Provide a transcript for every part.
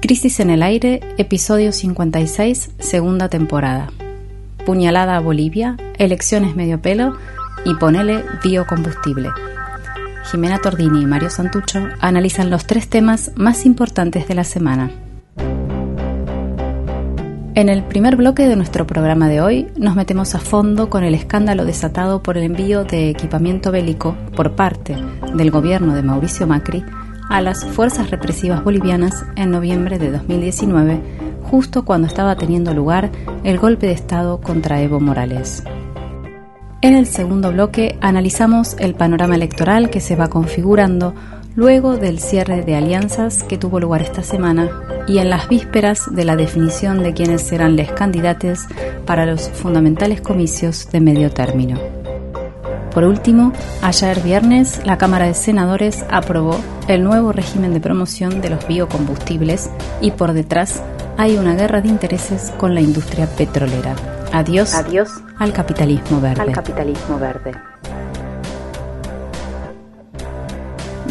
Crisis en el aire, episodio 56, segunda temporada. Puñalada a Bolivia, elecciones medio pelo y ponele biocombustible. Jimena Tordini y Mario Santucho analizan los tres temas más importantes de la semana. En el primer bloque de nuestro programa de hoy nos metemos a fondo con el escándalo desatado por el envío de equipamiento bélico por parte del gobierno de Mauricio Macri a las fuerzas represivas bolivianas en noviembre de 2019, justo cuando estaba teniendo lugar el golpe de Estado contra Evo Morales. En el segundo bloque analizamos el panorama electoral que se va configurando luego del cierre de alianzas que tuvo lugar esta semana y en las vísperas de la definición de quiénes serán los candidatos para los fundamentales comicios de medio término. Por último, ayer viernes la Cámara de Senadores aprobó el nuevo régimen de promoción de los biocombustibles y por detrás hay una guerra de intereses con la industria petrolera. Adiós, Adiós al capitalismo verde. al capitalismo verde.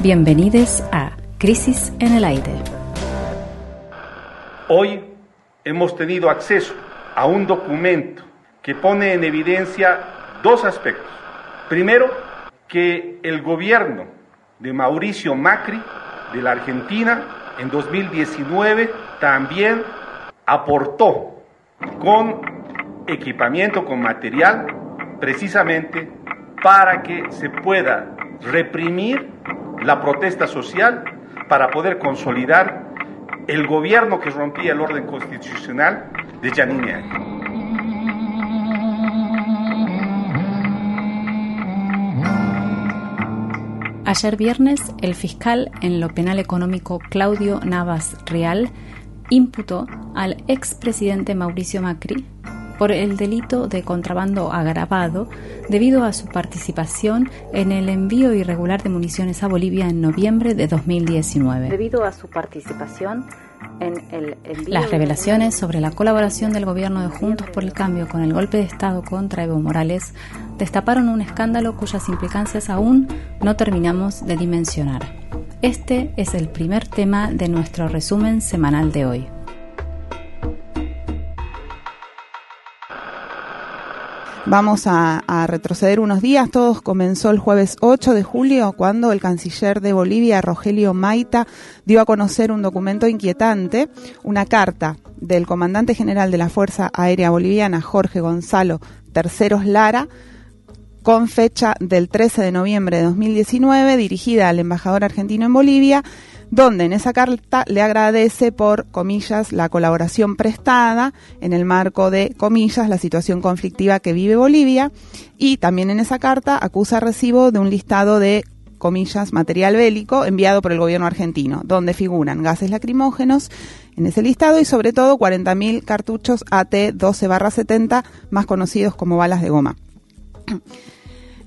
Bienvenidos a Crisis en el Aire. Hoy hemos tenido acceso a un documento que pone en evidencia dos aspectos. Primero, que el gobierno de Mauricio Macri de la Argentina en 2019 también aportó con equipamiento, con material, precisamente para que se pueda reprimir la protesta social, para poder consolidar el gobierno que rompía el orden constitucional de Yanine Ayer viernes, el fiscal en lo penal económico Claudio Navas Real imputó al expresidente Mauricio Macri por el delito de contrabando agravado debido a su participación en el envío irregular de municiones a Bolivia en noviembre de 2019. Debido a su participación en el envío Las revelaciones sobre la colaboración del gobierno de Juntos por el Cambio con el golpe de Estado contra Evo Morales destaparon un escándalo cuyas implicancias aún no terminamos de dimensionar. Este es el primer tema de nuestro resumen semanal de hoy. Vamos a, retroceder unos días. Todo comenzó el jueves 8 de julio cuando el canciller de Bolivia, Rogelio Maita, dio a conocer un documento inquietante, una carta del comandante general de la Fuerza Aérea Boliviana, Jorge Gonzalo Terceros Lara, con fecha del 13 de noviembre de 2019, dirigida al embajador argentino en Bolivia, donde en esa carta le agradece por, comillas, la colaboración prestada en el marco de, comillas, la situación conflictiva que vive Bolivia, y también en esa carta acusa recibo de un listado de comillas, material bélico enviado por el gobierno argentino, donde figuran gases lacrimógenos en ese listado y sobre todo 40.000 cartuchos AT-12-70, más conocidos como balas de goma.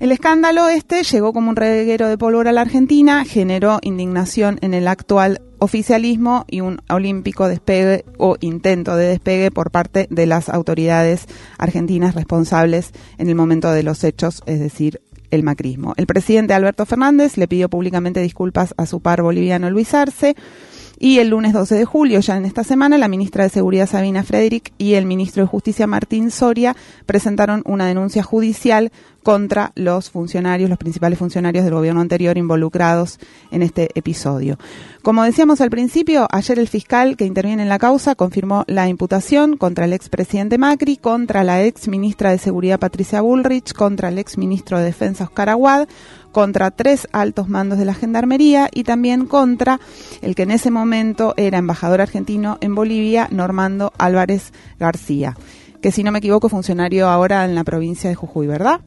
El escándalo este llegó como un reguero de pólvora a la Argentina, generó indignación en el actual oficialismo y un olímpico despegue o intento de despegue por parte de las autoridades argentinas responsables en el momento de los hechos, es decir, el macrismo. El presidente Alberto Fernández le pidió públicamente disculpas a su par boliviano Luis Arce. Y el lunes 12 de julio, ya en esta semana, la ministra de Seguridad Sabina Frederick y el ministro de Justicia Martín Soria presentaron una denuncia judicial contra los funcionarios, los principales funcionarios del gobierno anterior involucrados en este episodio. Como decíamos al principio, ayer el fiscal que interviene en la causa confirmó la imputación contra el expresidente Macri, contra la ex ministra de Seguridad Patricia Bullrich, contra el ex ministro de Defensa Oscar Aguad, contra tres altos mandos de la Gendarmería y también contra el que en ese momento era embajador argentino en Bolivia, Normando Álvarez García, que si no me equivoco funcionario ahora en la provincia de Jujuy, ¿verdad?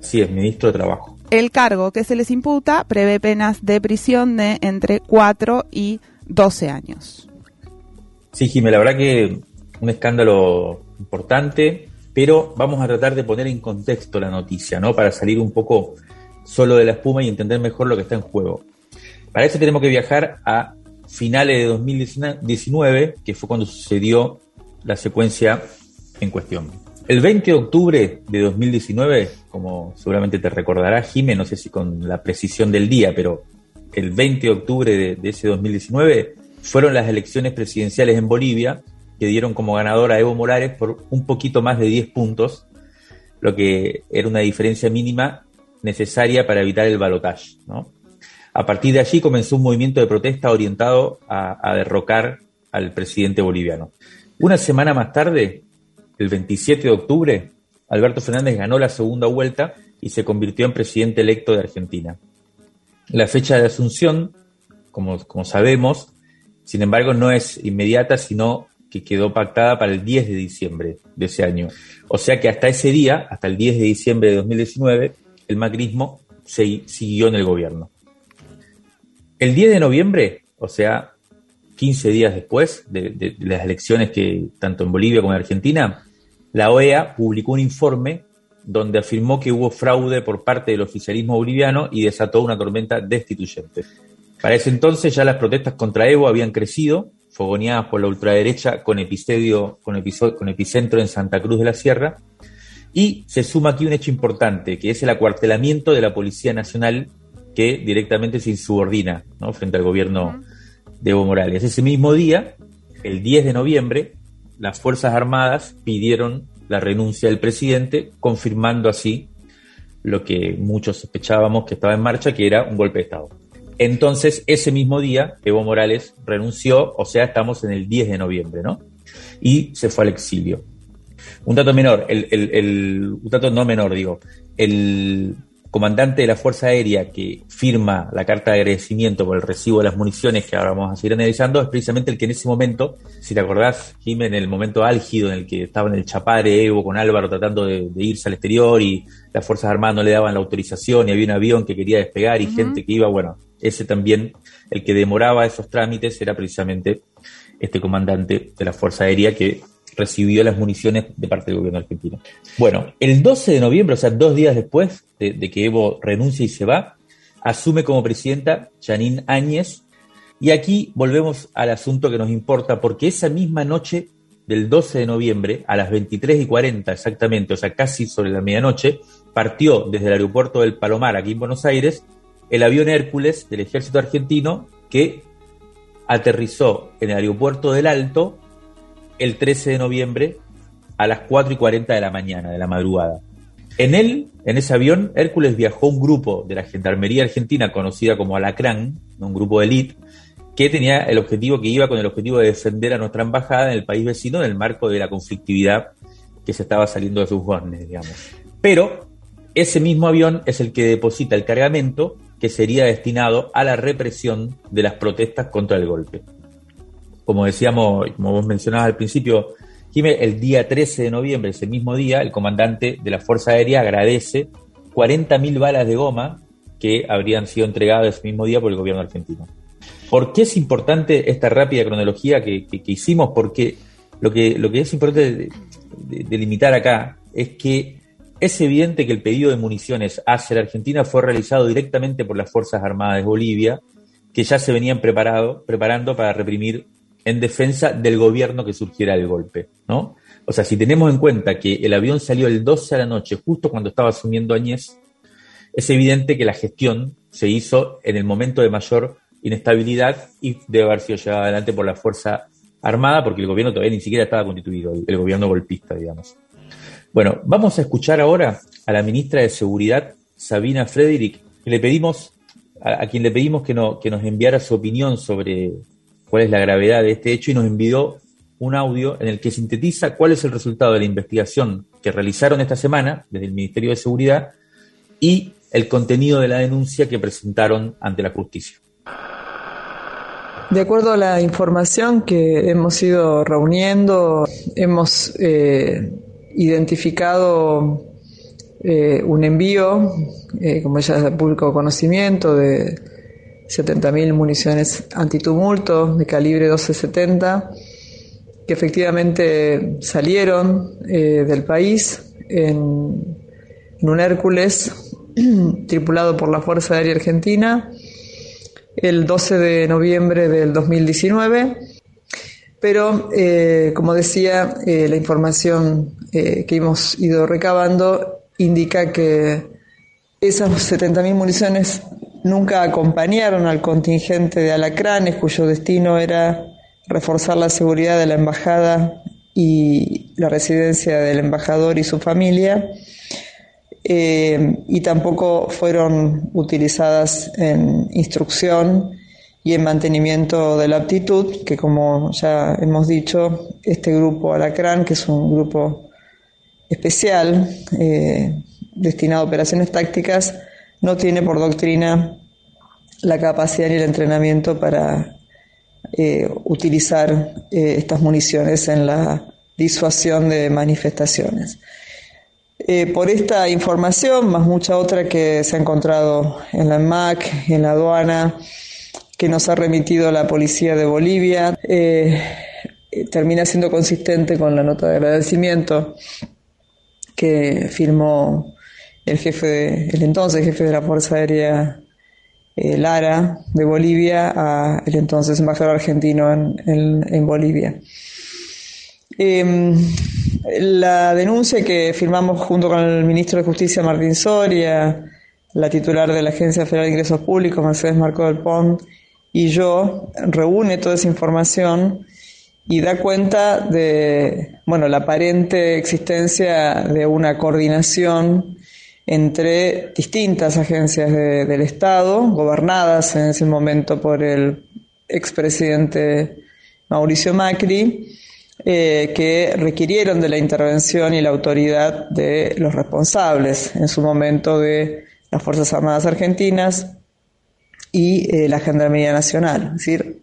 Sí, es ministro de Trabajo. El cargo que se les imputa prevé penas de prisión de entre 4 y 12 años. Sí, Jimé, la verdad que un escándalo importante, pero vamos a tratar de poner en contexto la noticia, ¿no? Para salir un poco solo de la espuma y entender mejor lo que está en juego. Para eso tenemos que viajar a finales de 2019, que fue cuando sucedió la secuencia en cuestión. El 20 de octubre de 2019, como seguramente te recordará Jimé, no sé si con la precisión del día, pero el 20 de octubre de, ese 2019 fueron las elecciones presidenciales en Bolivia, que dieron como ganador a Evo Morales por un poquito más de 10 puntos, lo que era una diferencia mínima necesaria para evitar el balotaje. A partir de allí comenzó un movimiento de protesta orientado a derrocar al presidente boliviano. Una semana más tarde, el 27 de octubre, Alberto Fernández ganó la segunda vuelta y se convirtió en presidente electo de Argentina. La fecha de asunción, como, como sabemos, sin embargo, no es inmediata, sino que quedó pactada para el 10 de diciembre de ese año. O sea que hasta ese día, hasta el 10 de diciembre de 2019, el macrismo se, siguió en el gobierno. El 10 de noviembre, o sea, 15 días después de, de las elecciones que tanto en Bolivia como en Argentina, la OEA publicó un informe donde afirmó que hubo fraude por parte del oficialismo boliviano y desató una tormenta destituyente. Para ese entonces ya las protestas contra Evo habían crecido, fogoneadas por la ultraderecha con, episodio, con, con epicentro en Santa Cruz de la Sierra, y se suma aquí un hecho importante, que es el acuartelamiento de la Policía Nacional que directamente se insubordina ¿no? frente al gobierno de Evo Morales. Ese mismo día, el 10 de noviembre, las Fuerzas Armadas pidieron la renuncia del presidente, confirmando así lo que muchos sospechábamos que estaba en marcha, que era un golpe de Estado. Entonces, ese mismo día, Evo Morales renunció, o sea, estamos en el 10 de noviembre, ¿no? Y se fue al exilio. Un dato menor, el, el, un dato no menor, digo, el comandante de la Fuerza Aérea que firma la carta de agradecimiento por el recibo de las municiones que ahora vamos a seguir analizando es precisamente el que en ese momento, si te acordás, Jiménez, en el momento álgido en el que estaba en el Chapare Evo con Álvaro tratando de, irse al exterior y las Fuerzas Armadas no le daban la autorización y había un avión que quería despegar y gente que iba, bueno, ese también, el que demoraba esos trámites era precisamente este comandante de la Fuerza Aérea que recibió las municiones de parte del gobierno argentino. Bueno, el 12 de noviembre, o sea, dos días después de, que Evo renuncia y se va, asume como presidenta Janine Áñez. Y aquí volvemos al asunto que nos importa, porque esa misma noche del 12 de noviembre, a las 23 y 40 exactamente, o sea, casi sobre la medianoche, partió desde el aeropuerto del Palomar, aquí en Buenos Aires, el avión Hércules del ejército argentino que aterrizó en el aeropuerto del Alto el 13 de noviembre a las 4 y 40 de la mañana, de la madrugada. En él, en ese avión, Hércules viajó un grupo de la Gendarmería Argentina conocida como Alacrán, un grupo de élite, que tenía el objetivo, que iba con el objetivo de defender a nuestra embajada en el país vecino en el marco de la conflictividad que se estaba saliendo de sus bornes, digamos. Pero ese mismo avión es el que deposita el cargamento que sería destinado a la represión de las protestas contra el golpe. Como decíamos, como vos mencionabas al principio, Jiménez, el día 13 de noviembre, ese mismo día, el comandante de la Fuerza Aérea agradece 40.000 balas de goma que habrían sido entregadas ese mismo día por el gobierno argentino. ¿Por qué es importante esta rápida cronología que, hicimos? Porque lo que, lo que es importante delimitar acá es que es evidente que el pedido de municiones hacia la Argentina fue realizado directamente por las Fuerzas Armadas de Bolivia, que ya se venían preparado, preparando para reprimir en defensa del gobierno que surgiera el golpe, ¿no? O sea, si tenemos en cuenta que el avión salió el 12 de la noche, justo cuando estaba asumiendo Añez, es evidente que la gestión se hizo en el momento de mayor inestabilidad y debe haber sido llevada adelante por la Fuerza Armada, porque el gobierno todavía ni siquiera estaba constituido, el gobierno golpista, digamos. Bueno, vamos a escuchar ahora a la ministra de Seguridad, Sabina Frederick, que le pedimos, a, quien le pedimos que, no, que nos enviara su opinión sobre cuál es la gravedad de este hecho y nos envió un audio en el que sintetiza cuál es el resultado de la investigación que realizaron esta semana desde el Ministerio de Seguridad y el contenido de la denuncia que presentaron ante la justicia. De acuerdo a la información que hemos ido reuniendo, hemos eh, identificado eh, un envío, eh, como ya es de público conocimiento, de 70.000 municiones antitumulto de calibre 1270, que efectivamente salieron eh, del país en, un Hércules tripulado por la Fuerza Aérea Argentina el 12 de noviembre del 2019 pero, eh, como decía, eh, la información eh, que hemos ido recabando indica que esas 70.000 municiones nunca acompañaron al contingente de alacranes cuyo destino era reforzar la seguridad de la embajada y la residencia del embajador y su familia, eh, y tampoco fueron utilizadas en instrucción y en mantenimiento de la aptitud, que como ya hemos dicho, este grupo Alacrán, que es un grupo especial eh, destinado a operaciones tácticas, no tiene por doctrina la capacidad ni el entrenamiento para eh, utilizar eh, estas municiones en la disuasión de manifestaciones. Eh, por esta información, más mucha otra que se ha encontrado en la MAC, en la aduana, que nos ha remitido la policía de Bolivia, termina siendo consistente con la nota de agradecimiento que firmó el jefe, el entonces jefe de la Fuerza Aérea eh, Lara de Bolivia a el entonces embajador argentino en, Bolivia. Em, la denuncia que firmamos junto con el ministro de Justicia Martín Soria, la titular de la Agencia Federal de Ingresos Públicos Mercedes Marco del Pont y yo reúne toda esa información y da cuenta de bueno la aparente existencia de una coordinación entre distintas agencias del Estado, gobernadas en ese momento por el expresidente Mauricio Macri, eh, que requirieron de la intervención y la autoridad de los responsables en su momento de las Fuerzas Armadas Argentinas y eh, la Gendarmería Nacional, es decir,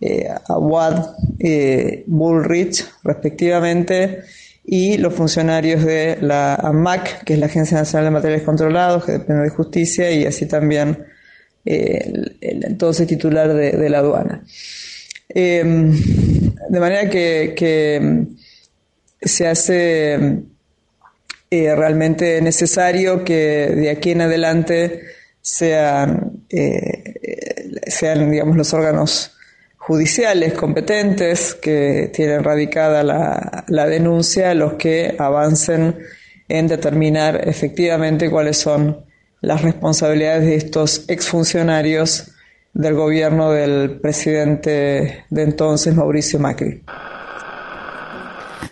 eh, Aguad, Bullrich, respectivamente, y los funcionarios de la AMAC, que es la Agencia Nacional de Materiales Controlados, que depende de justicia, y así también eh, el, entonces titular de, la aduana. Em, de manera que, se hace eh, realmente necesario que de aquí en adelante sean, eh, sean digamos, los órganos judiciales competentes que tienen radicada la, denuncia los que avancen en determinar efectivamente cuáles son las responsabilidades de estos exfuncionarios del gobierno del presidente de entonces, Mauricio Macri.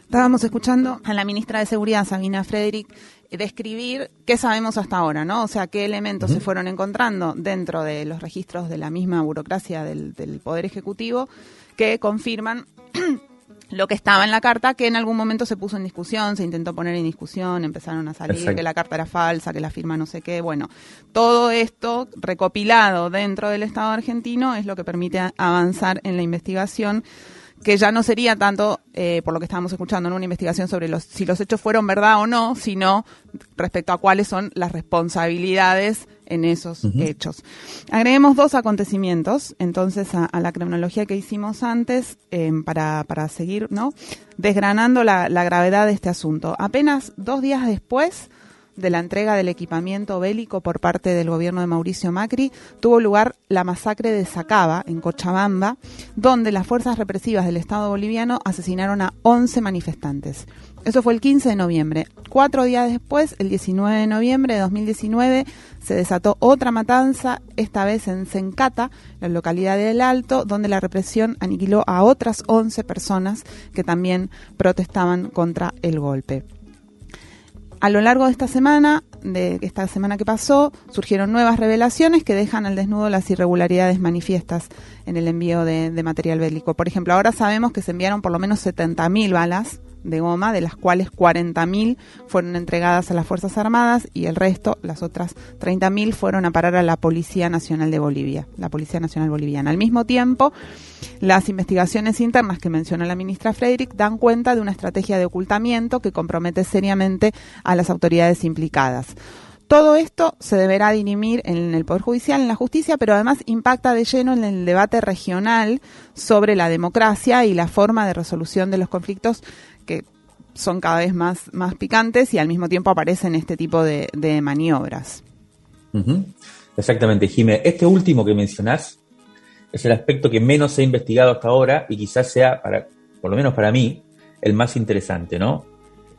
Estábamos escuchando a la ministra de Seguridad, Sabina Frederick, describir qué sabemos hasta ahora, ¿no? O sea, qué elementos se fueron encontrando dentro de los registros de la misma burocracia del, Poder Ejecutivo que confirman lo que estaba en la carta, que en algún momento se puso en discusión, se intentó poner en discusión, empezaron a salir que la carta era falsa, que la firma no sé qué. Bueno, todo esto recopilado dentro del Estado argentino es lo que permite avanzar en la investigación que ya no sería tanto, eh, por lo que estábamos escuchando, en una investigación sobre los, si los hechos fueron verdad o no, sino respecto a cuáles son las responsabilidades en esos hechos. Agreguemos dos acontecimientos, entonces, a, la cronología que hicimos antes, eh, para, para seguir, ¿no? Desgranando la, la gravedad de este asunto. Apenas dos días después de la entrega del equipamiento bélico por parte del gobierno de Mauricio Macri, tuvo lugar la masacre de Sacaba, en Cochabamba, donde las fuerzas represivas del Estado boliviano asesinaron a 11 manifestantes. Eso fue el 15 de noviembre. Cuatro días después, el 19 de noviembre de 2019, se desató otra matanza, esta vez en Sencata, la localidad del Alto, donde la represión aniquiló a otras 11 personas que también protestaban contra el golpe. A lo largo de esta semana, de esta semana que pasó, surgieron nuevas revelaciones que dejan al desnudo las irregularidades manifiestas en el envío de, de material bélico. Por ejemplo, ahora sabemos que se enviaron por lo menos 70.000 balas de goma, de las cuales 40.000 fueron entregadas a las Fuerzas Armadas y el resto, las otras 30.000, fueron a parar a la Policía Nacional de Bolivia, la Policía Nacional Boliviana. Al mismo tiempo, las investigaciones internas que menciona la ministra Frederick dan cuenta de una estrategia de ocultamiento que compromete seriamente a las autoridades implicadas. Todo esto se deberá dirimir en el Poder Judicial, en la justicia, pero además impacta de lleno en el debate regional sobre la democracia y la forma de resolución de los conflictos que son cada vez más, más picantes y al mismo tiempo aparecen este tipo de, maniobras. Exactamente, Jimé. Este último que mencionás es el aspecto que menos ha investigado hasta ahora y quizás sea, por lo menos para mí, el más interesante, ¿no?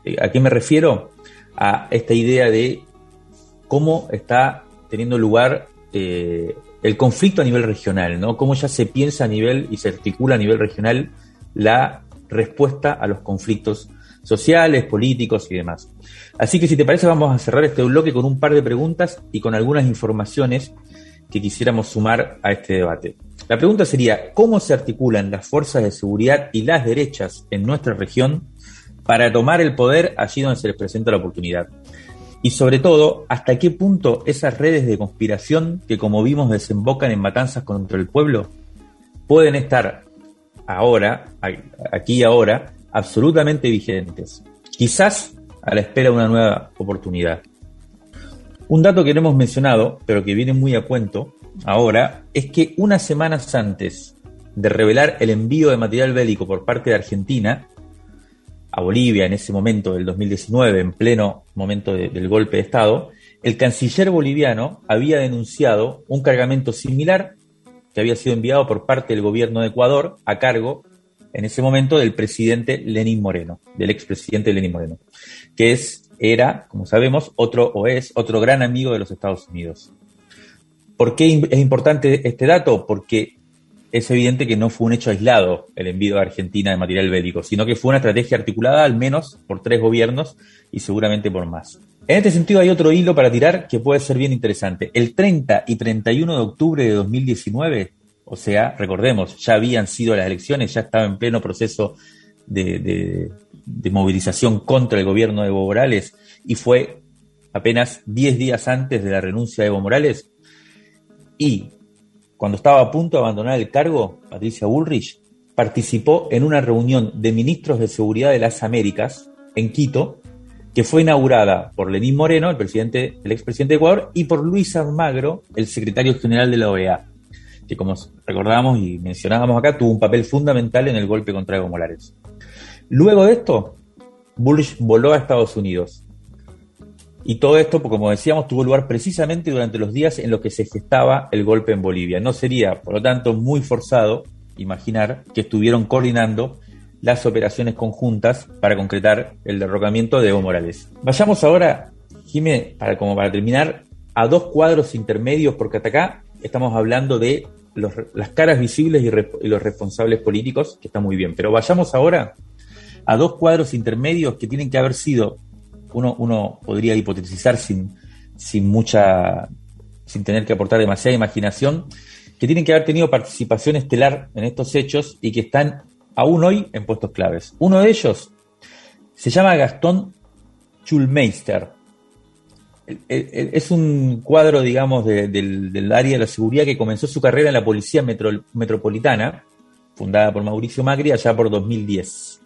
Eh, ¿A qué me refiero? A esta idea de cómo está teniendo lugar eh, el conflicto a nivel regional, ¿no? Cómo ya se piensa a nivel y se articula a nivel regional la respuesta a los conflictos sociales, políticos y demás. Así que si te parece vamos a cerrar este bloque con un par de preguntas y con algunas informaciones que quisiéramos sumar a este debate. La pregunta sería, ¿cómo se articulan las fuerzas de seguridad y las derechas en nuestra región para tomar el poder allí donde se les presenta la oportunidad? Y sobre todo, ¿hasta qué punto esas redes de conspiración que como vimos desembocan en matanzas contra el pueblo pueden estar ahora, aquí y ahora, absolutamente vigentes? Quizás a la espera de una nueva oportunidad. Un dato que no hemos mencionado, pero que viene muy a cuento ahora, es que unas semanas antes de revelar el envío de material bélico por parte de Argentina a Bolivia en ese momento del 2019, en pleno momento del golpe de Estado, el canciller boliviano había denunciado un cargamento similar que había sido enviado por parte del gobierno de Ecuador a cargo en ese momento del presidente Lenín Moreno, del expresidente Lenín Moreno, que es era, como sabemos, otro o es otro gran amigo de los Estados Unidos. ¿Por qué es importante este dato? Porque es evidente que no fue un hecho aislado el envío de Argentina de material bélico, sino que fue una estrategia articulada al menos por tres gobiernos y seguramente por más. En este sentido hay otro hilo para tirar que puede ser bien interesante. El 30 y 31 de octubre de 2019, o sea, recordemos, ya habían sido las elecciones, ya estaba en pleno proceso de, de movilización contra el gobierno de Evo Morales y fue apenas 10 días antes de la renuncia de Evo Morales. Y cuando estaba a punto de abandonar el cargo, Patricia Bullrich participó en una reunión de ministros de seguridad de las Américas en Quito, que fue inaugurada por Lenín Moreno, el presidente, el expresidente de Ecuador, y por Luis Almagro, el secretario general de la OEA, que como recordamos y mencionábamos acá, tuvo un papel fundamental en el golpe contra Evo Morales. Luego de esto, Bush voló a Estados Unidos. Y todo esto, como decíamos, tuvo lugar precisamente durante los días en los que se gestaba el golpe en Bolivia. No sería, por lo tanto, muy forzado imaginar que estuvieron coordinando las operaciones conjuntas para concretar el derrocamiento de Evo Morales. Vayamos ahora, Jimé, para, como para terminar, a dos cuadros intermedios, porque hasta acá estamos hablando de las caras visibles y los responsables políticos, que está muy bien. Pero vayamos ahora a dos cuadros intermedios que tienen que haber sido, uno, uno podría hipotetizar sin, sin mucha, sin tener que aportar demasiada imaginación, que tienen que haber tenido participación estelar en estos hechos y que están aún hoy en puestos claves. Uno de ellos se llama Gastón Schulmeister. Es un cuadro, digamos, del, área de la seguridad que comenzó su carrera en la Policía Metropolitana, fundada por Mauricio Macri allá por 2010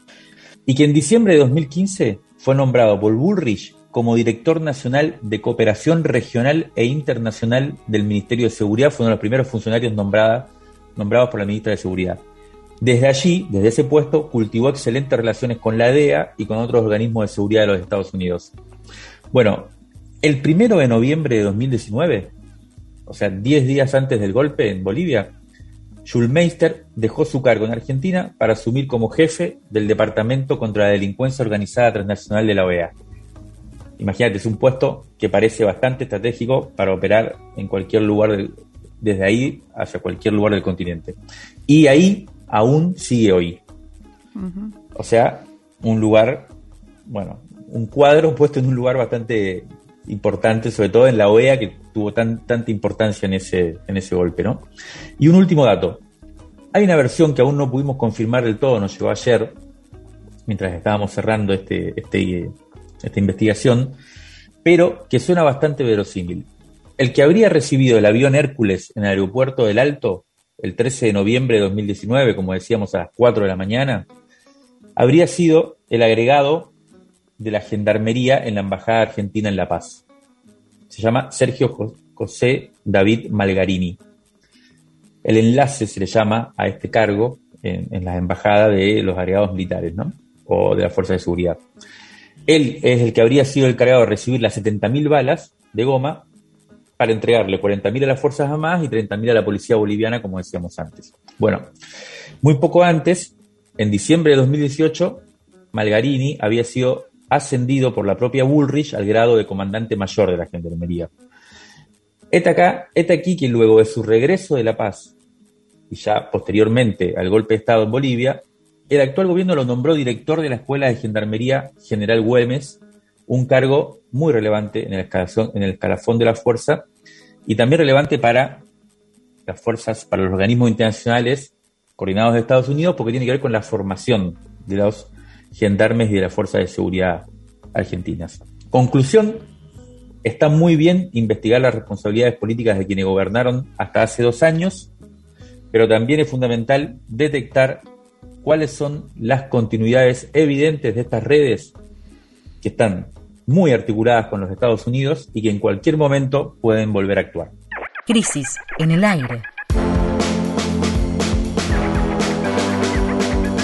y que en diciembre de 2015 fue nombrado por Bullrich como director nacional de cooperación regional e internacional del Ministerio de Seguridad, fue uno de los primeros funcionarios nombrados por la ministra de Seguridad. Desde allí, desde ese puesto, cultivó excelentes relaciones con la DEA y con otros organismos de seguridad de los Estados Unidos. Bueno, el primero de noviembre de 2019, o sea, 10 días antes del golpe en Bolivia, Schulmeister dejó su cargo en Argentina para asumir como jefe del Departamento contra la Delincuencia Organizada Transnacional de la OEA. Imagínate, es un puesto que parece bastante estratégico para operar en cualquier lugar, desde ahí hacia cualquier lugar del continente. Y ahí aún sigue hoy. O sea, un lugar, bueno, un cuadro puesto en un lugar bastante importante, sobre todo en la OEA, que tuvo tan, tanta importancia en ese, en ese golpe. ¿no? Y un último dato. Hay una versión que aún no pudimos confirmar del todo, nos llegó ayer, mientras estábamos cerrando este, este, esta investigación, pero que suena bastante verosímil. El que habría recibido el avión Hércules en el aeropuerto del Alto el 13 de noviembre de 2019, como decíamos a las 4 de la mañana, habría sido el agregado de la Gendarmería en la Embajada Argentina en La Paz. Se llama Sergio José David Malgarini. El enlace se le llama a este cargo en, la embajada de los agregados militares, ¿no? O de la Fuerza de Seguridad. Él es el que habría sido el cargado de recibir las 70.000 balas de goma para entregarle 40.000 a las Fuerzas Armadas y 30.000 a la Policía Boliviana, como decíamos antes. Bueno, muy poco antes, en diciembre de 2018, Malgarini había sido ascendido por la propia Bullrich al grado de comandante mayor de la Gendarmería. Este, acá, este aquí que luego de su regreso de La Paz y ya posteriormente al golpe de Estado en Bolivia, el actual gobierno lo nombró director de la Escuela de Gendarmería General Güemes, un cargo muy relevante en el, escalafón, en el escalafón de la fuerza y también relevante para las fuerzas, para los organismos internacionales coordinados de Estados Unidos, porque tiene que ver con la formación de los gendarmes y de las fuerzas de seguridad argentinas. Conclusión, está muy bien investigar las responsabilidades políticas de quienes gobernaron hasta hace dos años, pero también es fundamental detectar cuáles son las continuidades evidentes de estas redes que están muy articuladas con los Estados Unidos y que en cualquier momento pueden volver a actuar. Crisis en el aire.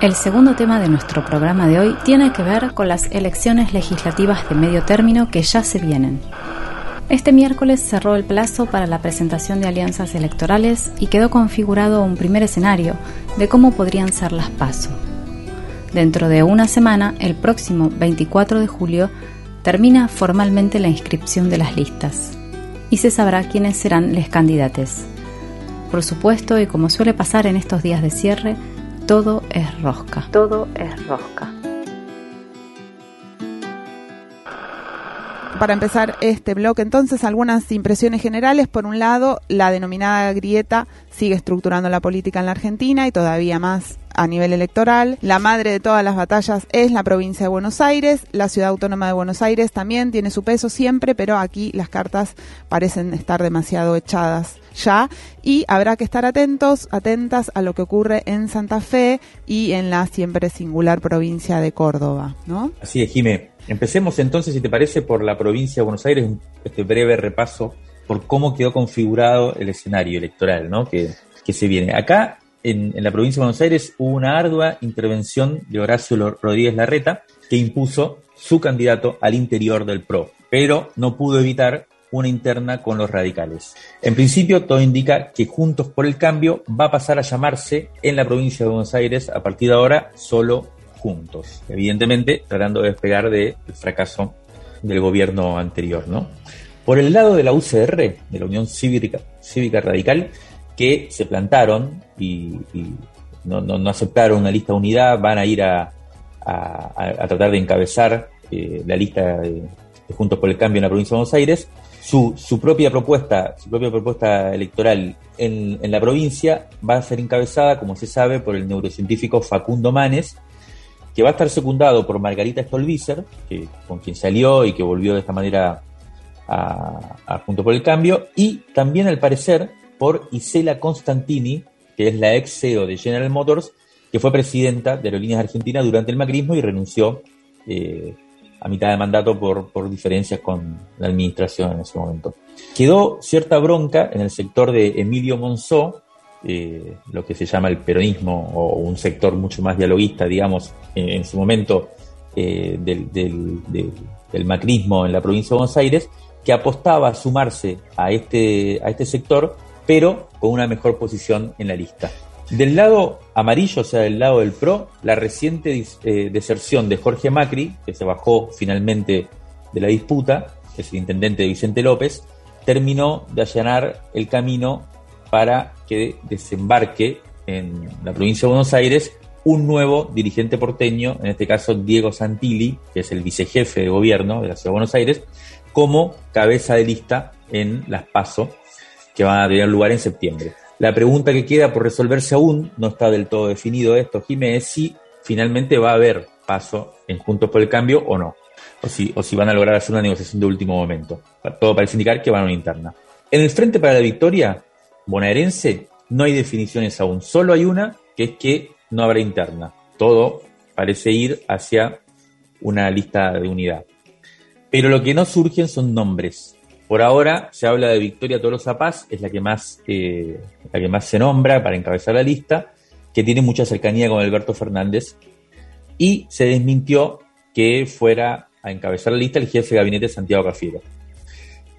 El segundo tema de nuestro programa de hoy tiene que ver con las elecciones legislativas de medio término que ya se vienen. Este miércoles cerró el plazo para la presentación de alianzas electorales y quedó configurado un primer escenario de cómo podrían ser las PASO. Dentro de una semana, el próximo 24 de julio, termina formalmente la inscripción de las listas y se sabrá quiénes serán los candidatos. Por supuesto, y como suele pasar en estos días de cierre, todo es rosca. Todo es rosca. Para empezar este bloque, entonces, algunas impresiones generales. Por un lado, la denominada grieta sigue estructurando la política en la Argentina y todavía más a nivel electoral. La madre de todas las batallas es la provincia de Buenos Aires. La ciudad autónoma de Buenos Aires también tiene su peso siempre, pero aquí las cartas parecen estar demasiado echadas ya y habrá que estar atentos, atentas a lo que ocurre en Santa Fe y en la siempre singular provincia de Córdoba, ¿no? Así es, Jimé. Empecemos entonces, si te parece, por la provincia de Buenos Aires, este breve repaso por cómo quedó configurado el escenario electoral ¿no? que, se viene. Acá, en, en, la provincia de Buenos Aires, hubo una ardua intervención de Horacio Rodríguez Larreta, que impuso su candidato al interior del PRO, pero no pudo evitar una interna con los radicales. En principio, todo indica que Juntos por el Cambio va a pasar a llamarse en la provincia de Buenos Aires a partir de ahora solo Juntos. Evidentemente, tratando de despegar del fracaso del gobierno anterior, ¿no? Por el lado de la UCR, de la Unión Cívica, Cívica Radical, que se plantaron y, no, aceptaron una lista de unidad, van a ir a, tratar de encabezar eh, la lista de, Juntos por el Cambio en la provincia de Buenos Aires, su, su, propia propuesta, su propia propuesta electoral en, la provincia va a ser encabezada, como se sabe, por el neurocientífico Facundo Manes, que va a estar secundado por Margarita Stolbizer, que, con quien salió y que volvió de esta manera a, a Junto por el Cambio, y también al parecer por Isela Constantini, que es la ex CEO de General Motors, que fue presidenta de Aerolíneas Argentinas durante el macrismo y renunció eh, a mitad de mandato por, por diferencias con la administración en ese momento. Quedó cierta bronca en el sector de Emilio Monzó, eh, lo que se llama el peronismo o un sector mucho más dialoguista, digamos, en, su momento eh, del, macrismo en la provincia de Buenos Aires, que apostaba a sumarse a este, a este sector, pero con una mejor posición en la lista. Del lado amarillo, o sea, del lado del PRO, la reciente eh, deserción de Jorge Macri, que se bajó finalmente de la disputa, que es el intendente de Vicente López, terminó de allanar el camino para que desembarque en la provincia de Buenos Aires un nuevo dirigente porteño, en este caso Diego Santilli, que es el vicejefe de gobierno de la ciudad de Buenos Aires, como cabeza de lista en las PASO, que van a tener lugar en septiembre. La pregunta que queda por resolverse aún, no está del todo definido esto, Jiménez, es si finalmente va a haber paso en Juntos por el Cambio o no, o si, o si van a lograr hacer una negociación de último momento. Todo parece indicar que van a una interna. En el Frente para la Victoria bonaerense no hay definiciones aún, solo hay una, que es que no habrá interna. Todo parece ir hacia una lista de unidad. Pero lo que no surgen son nombres. Por ahora se habla de Victoria Tolosa Paz, es la que más, eh, la que más se nombra para encabezar la lista, que tiene mucha cercanía con Alberto Fernández, y se desmintió que fuera a encabezar la lista el jefe de gabinete Santiago Cafiero.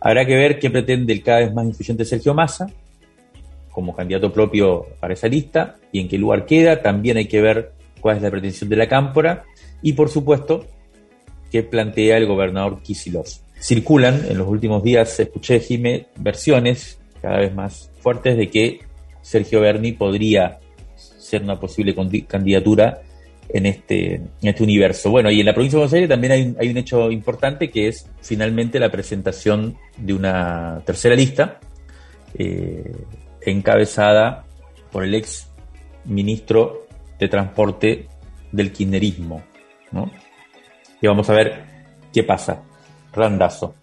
Habrá que ver qué pretende el cada vez más influyente Sergio Massa como candidato propio para esa lista y en qué lugar queda. También hay que ver cuál es la pretensión de la cámpora y, por supuesto, qué plantea el gobernador Kisilov. Circulan en los últimos días, escuché, Jime, versiones cada vez más fuertes de que Sergio Berni podría ser una posible candidatura en este, en este universo. Bueno, y en la provincia de Buenos Aires también hay, un hecho importante que es finalmente la presentación de una tercera lista eh, encabezada por el ex ministro de Transporte del Kirchnerismo. Y vamos a ver qué pasa. Randazo.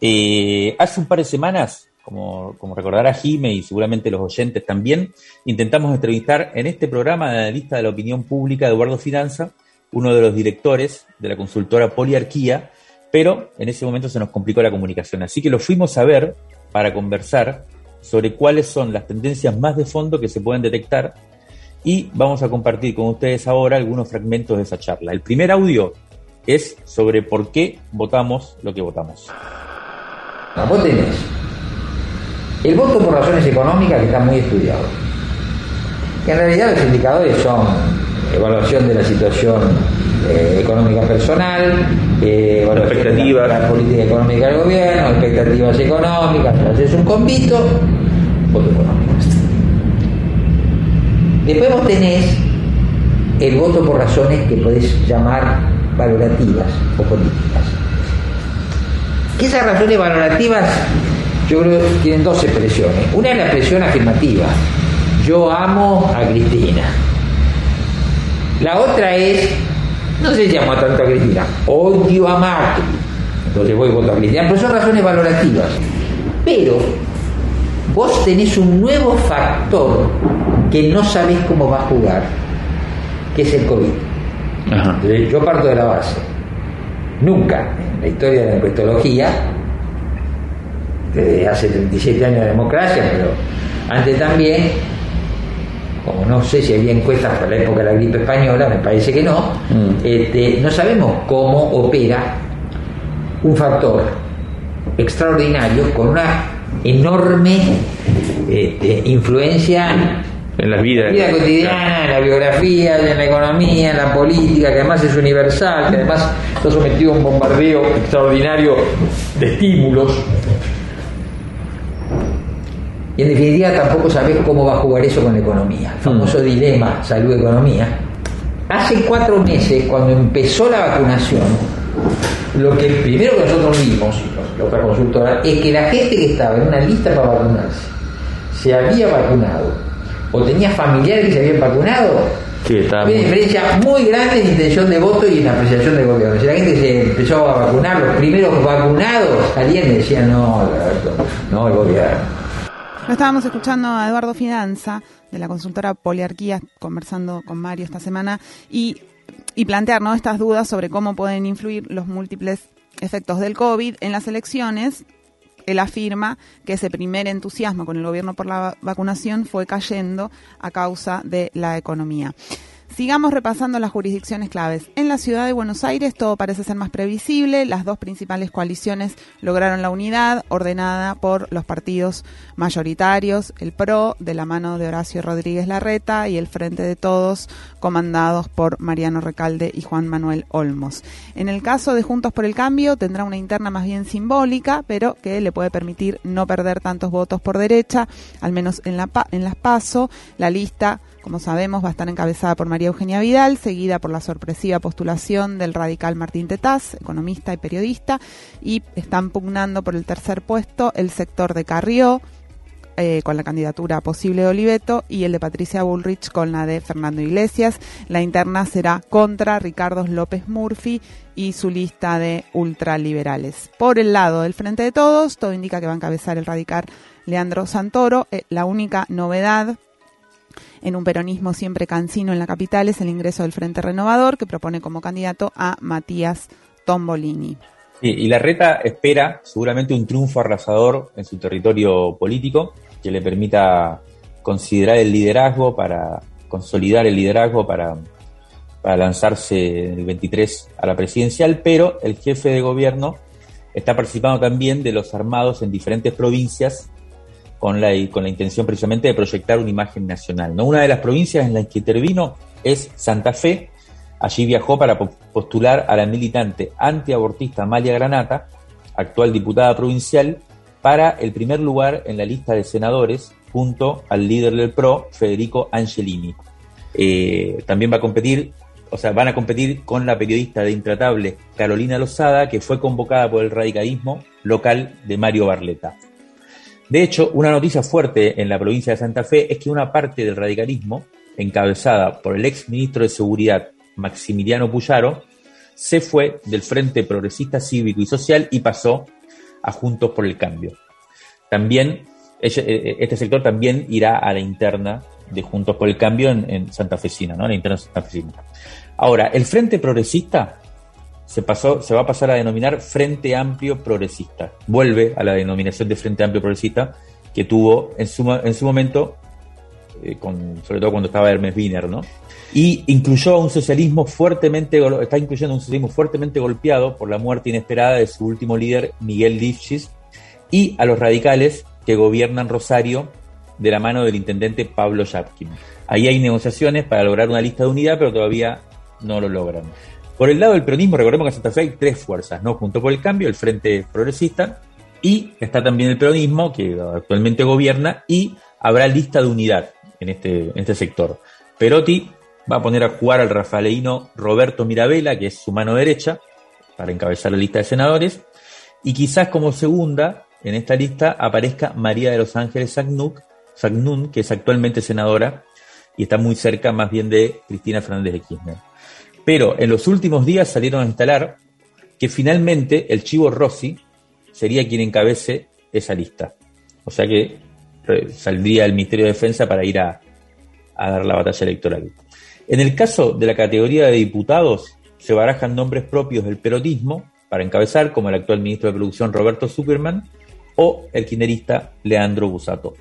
Eh, hace un par de semanas, como, como recordará Jime y seguramente los oyentes también, intentamos entrevistar en este programa de lista de la opinión pública de Eduardo Finanza, uno de los directores de la consultora Poliarquía, pero en ese momento se nos complicó la comunicación. Así que lo fuimos a ver para conversar sobre cuáles son las tendencias más de fondo que se pueden detectar y vamos a compartir con ustedes ahora algunos fragmentos de esa charla. El primer audio es sobre por qué votamos lo que votamos. Vos el voto por razones económicas que está muy estudiado. En realidad los indicadores son evaluación de la situación eh, económica personal, eh, expectativas. La, política económica del gobierno, expectativas económicas, haces un convito, voto económico. Después vos tenés el voto por razones que podés llamar valorativas o políticas. Que esas razones valorativas yo creo que tienen dos expresiones. Una es la expresión afirmativa. Yo amo a Cristina. La otra es, no se llama tanto a Cristina, odio a Macri. Entonces voy a votar a Cristina, pero son razones valorativas. Pero vos tenés un nuevo factor que no sabés cómo va a jugar, que es el COVID. yo parto de la base. Nunca en la historia de la encuestología, desde hace 37 años de democracia, pero antes también, como no sé si había encuestas para la época de la gripe española, me parece que no, mm. este, no sabemos cómo opera un factor extraordinario con una enorme este, influencia en la vida, cotidiana, en la biografía, en la economía, en la política, que además es universal, que además está sometido a un bombardeo extraordinario de estímulos. Y en definitiva tampoco sabes cómo va a jugar eso con la economía. El famoso mm. dilema salud-economía. Hace cuatro meses, cuando empezó la vacunación, lo que primero que nosotros vimos, la otra consultora, es que la gente que estaba en una lista para vacunarse se había vacunado o tenía familiares que se habían vacunado, sí, una diferencia muy grande en intención de voto y en apreciación del gobierno. Si la gente se empezó a vacunar, los primeros vacunados salían y decían, no, Alberto, no, el gobierno. Estábamos escuchando a Eduardo Finanza de la consultora Poliarquía, conversando con Mario esta semana, y, y estas dudas sobre cómo pueden influir los múltiples efectos del COVID en las elecciones él afirma que ese primer entusiasmo con el gobierno por la vacunación fue cayendo a causa de la economía. Sigamos repasando las jurisdicciones claves. En la ciudad de Buenos Aires todo parece ser más previsible. Las dos principales coaliciones lograron la unidad ordenada por los partidos mayoritarios, el PRO de la mano de Horacio Rodríguez Larreta y el Frente de Todos comandados por Mariano Recalde y Juan Manuel Olmos. En el caso de Juntos por el Cambio tendrá una interna más bien simbólica, pero que le puede permitir no perder tantos votos por derecha, al menos en, la, en las PASO. La lista como sabemos, va a estar encabezada por María Eugenia Vidal, seguida por la sorpresiva postulación del radical Martín Tetaz, economista y periodista, y están pugnando por el tercer puesto el sector de Carrió, eh, con la candidatura posible de Oliveto y el de Patricia Bullrich con la de Fernando Iglesias. La interna será contra Ricardo López Murphy y su lista de ultraliberales. Por el lado del Frente de Todos, todo indica que va a encabezar el radical Leandro Santoro. Eh, la única novedad en un peronismo siempre cansino en la capital es el ingreso del Frente Renovador, que propone como candidato a Matías Tombolini. y la reta espera seguramente un triunfo arrasador en su territorio político que le permita considerar el liderazgo para consolidar el liderazgo para, para lanzarse el 23 a la presidencial, pero el jefe de gobierno está participando también de los armados en diferentes provincias con la, con la intención precisamente de proyectar una imagen nacional. ¿no? Una de las provincias en las que intervino es Santa Fe. Allí viajó para postular a la militante antiabortista Amalia Granata, actual diputada provincial, para el primer lugar en la lista de senadores junto al líder del PRO, Federico Angelini. Eh, también va a competir, o sea, van a competir con la periodista de Intratable Carolina Lozada, que fue convocada por el radicalismo local de Mario Barleta. De hecho, una noticia fuerte en la provincia de Santa Fe es que una parte del radicalismo, encabezada por el ex ministro de Seguridad Maximiliano Puyaro, se fue del Frente Progresista Cívico y Social y pasó a Juntos por el Cambio. También eh, eh, este sector también irá a la interna de Juntos por el Cambio en, Santa Fecina, ¿no? La interna Santa Fecina. Ahora, el Frente Progresista se, pasó, se va a pasar a denominar Frente Amplio Progresista. Vuelve a la denominación de Frente Amplio Progresista que tuvo en su, en su momento, eh, con, sobre todo cuando estaba Hermes Wiener, ¿no? Y incluyó a un socialismo fuertemente, está incluyendo un socialismo fuertemente golpeado por la muerte inesperada de su último líder, Miguel Lifchis, y a los radicales que gobiernan Rosario de la mano del intendente Pablo Yapkin. Ahí hay negociaciones para lograr una lista de unidad, pero todavía no lo logran. Por el lado del peronismo, recordemos que en Santa Fe hay tres fuerzas, ¿no? Junto por el cambio, el Frente Progresista, y está también el peronismo, que actualmente gobierna, y habrá lista de unidad en este, este sector. Perotti va a poner a jugar al rafaeleino Roberto Mirabella, que es su mano derecha, para encabezar la lista de senadores, y quizás como segunda en esta lista aparezca María de los Ángeles Sagnun, que es actualmente senadora y está muy cerca más bien de Cristina Fernández de Kirchner. Pero en los últimos días salieron a instalar que finalmente el Chivo Rossi sería quien encabece esa lista. O sea que saldría el Ministerio de Defensa para ir a, a dar la batalla electoral. En el caso de la categoría de diputados, se barajan nombres propios del perotismo para encabezar, como el actual ministro de Producción Roberto Zuckerman, o el quinerista Leandro Busato.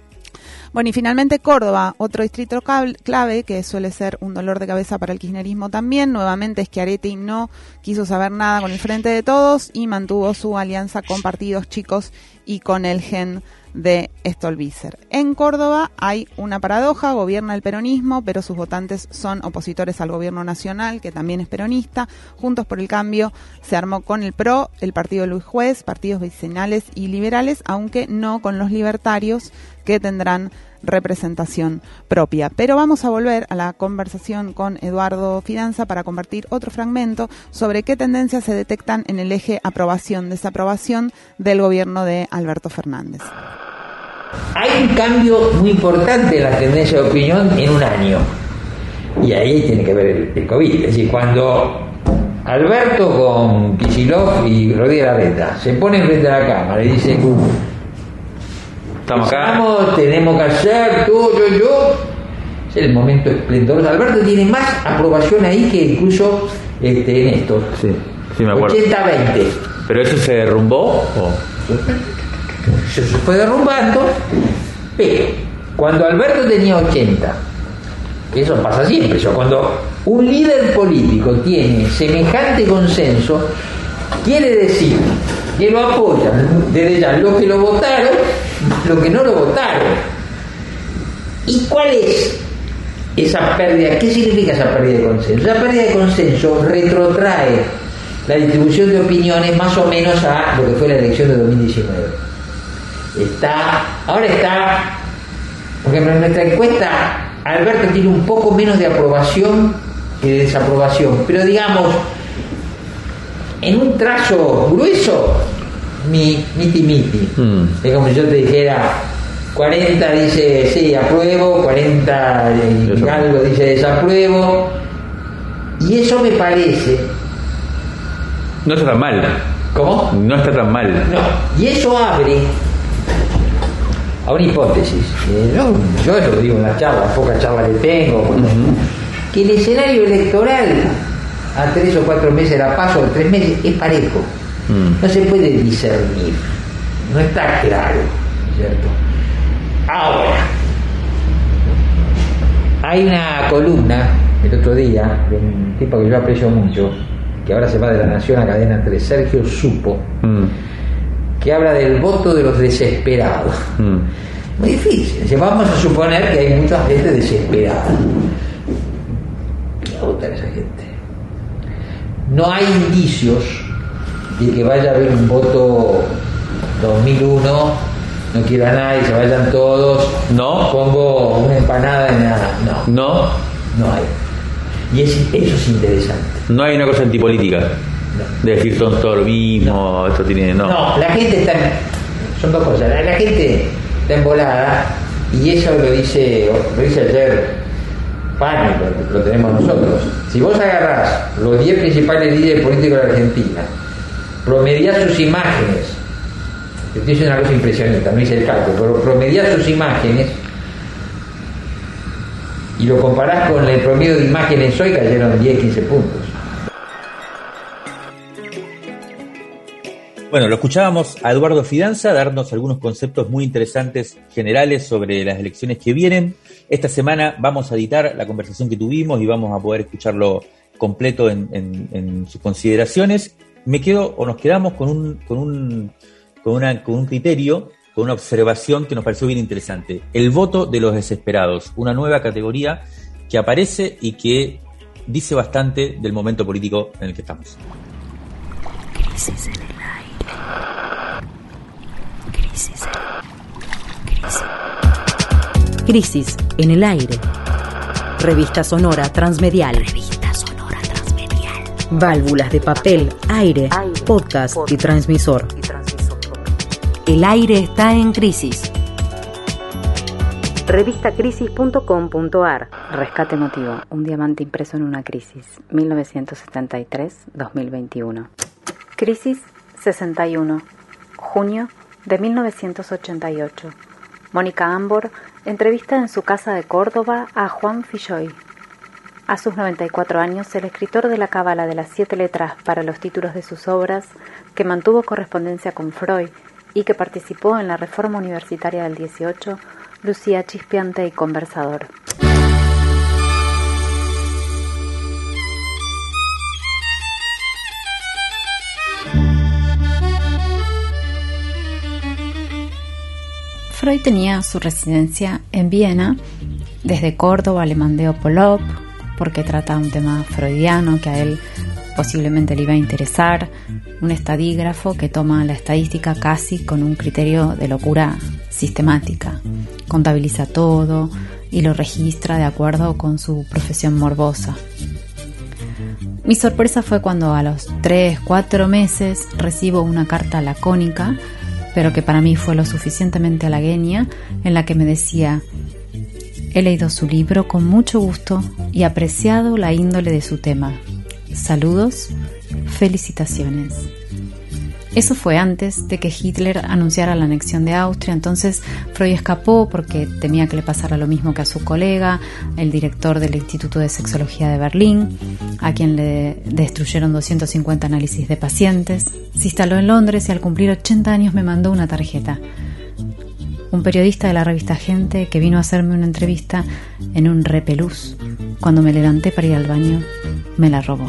Bueno, y finalmente Córdoba, otro distrito clave que suele ser un dolor de cabeza para el kirchnerismo también. Nuevamente Schiaretti no quiso saber nada con el Frente de Todos y mantuvo su alianza con partidos chicos y con el GEN de Stolbizer. En Córdoba hay una paradoja, gobierna el peronismo, pero sus votantes son opositores al gobierno nacional, que también es peronista. Juntos por el Cambio se armó con el PRO, el partido Luis Juez, partidos vecinales y liberales, aunque no con los libertarios, que tendrán representación propia. Pero vamos a volver a la conversación con Eduardo Fidanza para compartir otro fragmento sobre qué tendencias se detectan en el eje aprobación-desaprobación del gobierno de Alberto Fernández. Hay un cambio muy importante en la tendencia de opinión en un año. Y ahí tiene que ver el, COVID. Es decir, cuando Alberto con Kicillof y Rodríguez Larreta se ponen frente a la cámara y dicen, Estamos acá. tenemos que hacer, tú, yo, yo. Es el momento esplendoroso. Alberto tiene más aprobación ahí que incluso este, Néstor. Sí, sí me acuerdo. 80-20. ¿Pero eso se derrumbó? O? Se fue derrumbando, pero cuando Alberto tenía 80, eso pasa siempre, eso, cuando un líder político tiene semejante consenso, quiere decir que lo apoyan desde ya los que lo votaron los que no lo votaron. ¿Y cuál es esa pérdida? ¿Qué significa esa pérdida de consenso? Esa pérdida de consenso retrotrae la distribución de opiniones más o menos a lo que fue la elección de 2019. Está, ahora está, porque en nuestra encuesta Alberto tiene un poco menos de aprobación que de desaprobación, pero digamos, en un trazo grueso mi miti miti. Mm. Es como si yo te dijera, 40 dice sí, apruebo, 40 y algo dice desapruebo. Y eso me parece. No está tan mal. ¿Cómo? No está tan mal. No. Y eso abre a una hipótesis. Eh, yo lo digo en la charla, poca charla que tengo. Que el escenario electoral a tres o cuatro meses la paso, tres meses, es parejo. Mm. No se puede discernir, no está claro, ¿cierto? Ahora, Hay una columna el otro día de un tipo que yo aprecio mucho, que ahora se va de la Nación a Cadena 3, Sergio Supo, Mm, que habla del voto de los desesperados. mm. Muy difícil. Vamos a suponer que hay mucha gente desesperada. ¿Qué va a votar esa gente? No hay indicios de que vaya a haber un voto 2001, no quiero a nadie, se vayan todos, No. pongo una empanada en la... No, No, no hay. Y es- eso es interesante. no hay una cosa antipolítica. De decir son todo lo mismo, esto tiene. No. No, la gente está. en- Son dos cosas. La, la gente está embolada y eso lo dice, lo dice ayer Pani, lo, lo tenemos nosotros. Si vos agarrás los 10 principales líderes políticos de la Argentina, promediás sus imágenes, estoy diciendo una cosa impresionante, no hice el cálculo, pero promediás sus imágenes y lo comparás con el promedio de imágenes hoy, cayeron 10, 15 puntos. Bueno, lo escuchábamos a Eduardo Fidanza darnos algunos conceptos muy interesantes generales sobre las elecciones que vienen. Esta semana vamos a editar la conversación que tuvimos y vamos a poder escucharlo completo en sus consideraciones. Me quedo o nos quedamos con un, con un, con una, con un criterio, con una observación que nos pareció bien interesante. El voto de los desesperados, una nueva categoría que aparece y que dice bastante del momento político en el que estamos. Crisis en el aire. Crisis. Crisis. Crisis en el aire. Revista sonora transmedial. Válvulas de papel, aire, podcast, y podcast. transmisor. y transmisor. El aire está en crisis. Revistacrisis.com.ar Rescate emotivo, un diamante impreso en una crisis, 1973-2021. Crisis 61, junio de 1988. Mónica Ambor entrevista en su casa de Córdoba a Juan Filloy. A sus 94 años, el escritor de la Cábala de las Siete Letras para los títulos de sus obras, que mantuvo correspondencia con Freud y que participó en la reforma universitaria del 18, lucía chispeante y conversador. Freud tenía su residencia en Viena. Desde Córdoba le mandé a Polop porque trata un tema freudiano que a él posiblemente le iba a interesar. Un estadígrafo que toma la estadística casi con un criterio de locura sistemática. Contabiliza todo y lo registra de acuerdo con su profesión morbosa. Mi sorpresa fue cuando a los 3, 4 meses recibo una carta lacónica, pero que para mí fue lo suficientemente halagueña, en la que me decía, he leído su libro con mucho gusto y apreciado la índole de su tema. Saludos, felicitaciones. Eso fue antes de que Hitler anunciara la anexión de Austria, entonces Freud escapó porque temía que le pasara lo mismo que a su colega, el director del Instituto de Sexología de Berlín, a quien le destruyeron 250 análisis de pacientes. Se instaló en Londres y al cumplir 80 años me mandó una tarjeta. Un periodista de la revista Gente que vino a hacerme una entrevista en un repelús. Cuando me levanté para ir al baño, me la robó.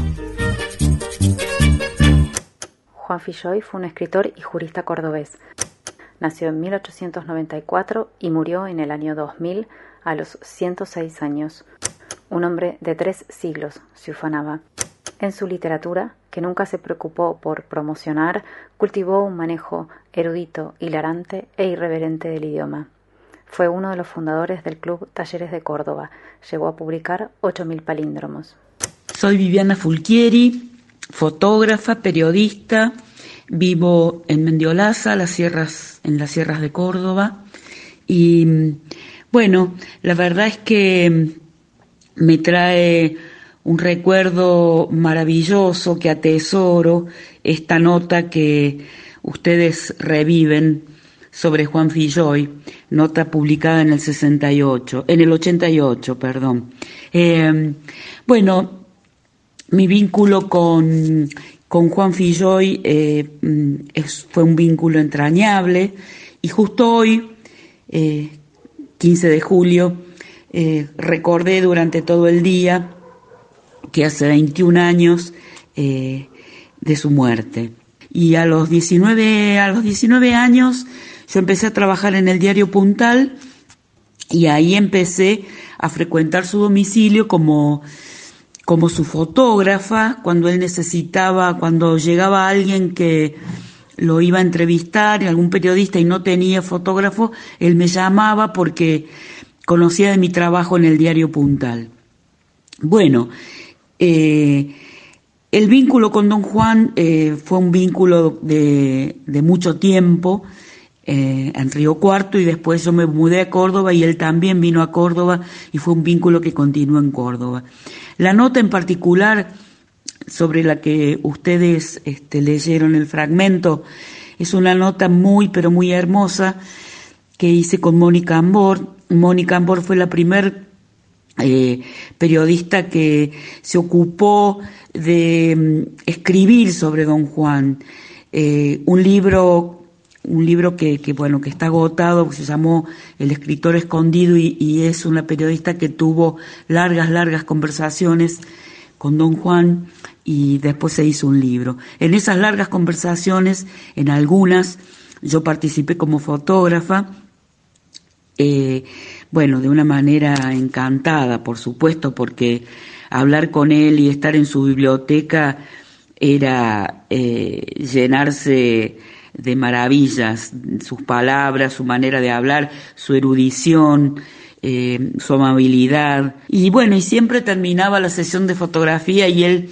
Juan Filloy fue un escritor y jurista cordobés. Nació en 1894 y murió en el año 2000 a los 106 años. Un hombre de tres siglos se ufanaba. En su literatura, que nunca se preocupó por promocionar, cultivó un manejo erudito, hilarante e irreverente del idioma. Fue uno de los fundadores del Club Talleres de Córdoba. Llegó a publicar 8.000 palíndromos. Soy Viviana Fulchieri, fotógrafa, periodista, vivo en Mendiolaza, en las sierras de Córdoba. Y bueno, la verdad es que me trae un recuerdo maravilloso que atesoro esta nota que ustedes reviven sobre Juan Filloy, nota publicada en el 68, en el 88, perdón. Eh, bueno, mi vínculo con, con Juan Filloy eh, fue un vínculo entrañable y justo hoy, eh, 15 de julio, eh, recordé durante todo el día que hace 21 años eh, de su muerte. Y a los 19, a los 19 años yo empecé a trabajar en el diario Puntal y ahí empecé a frecuentar su domicilio como, como su fotógrafa cuando él necesitaba, cuando llegaba alguien que lo iba a entrevistar, algún periodista y no tenía fotógrafo, él me llamaba porque conocía de mi trabajo en el diario Puntal. Bueno, eh, el vínculo con don Juan eh, fue un vínculo de, mucho tiempo eh, en Río Cuarto y después yo me mudé a Córdoba y él también vino a Córdoba y fue un vínculo que continuó en Córdoba. La nota en particular sobre la que ustedes este, leyeron el fragmento es una nota muy pero muy hermosa que hice con Mónica Ambor. Mónica Ambor fue la primer eh, periodista que se ocupó de mm, escribir sobre Don Juan. Eh, un libro un libro que, bueno que está agotado se llamó El escritor escondido y, y, es una periodista que tuvo largas largas conversaciones con Don Juan y después se hizo un libro. En esas largas conversaciones, en algunas, yo participé como fotógrafa eh, bueno, de una manera encantada, por supuesto, porque hablar con él y estar en su biblioteca era eh, llenarse de maravillas, sus palabras, su manera de hablar, su erudición, eh, su amabilidad. Y bueno, y siempre terminaba la sesión de fotografía y él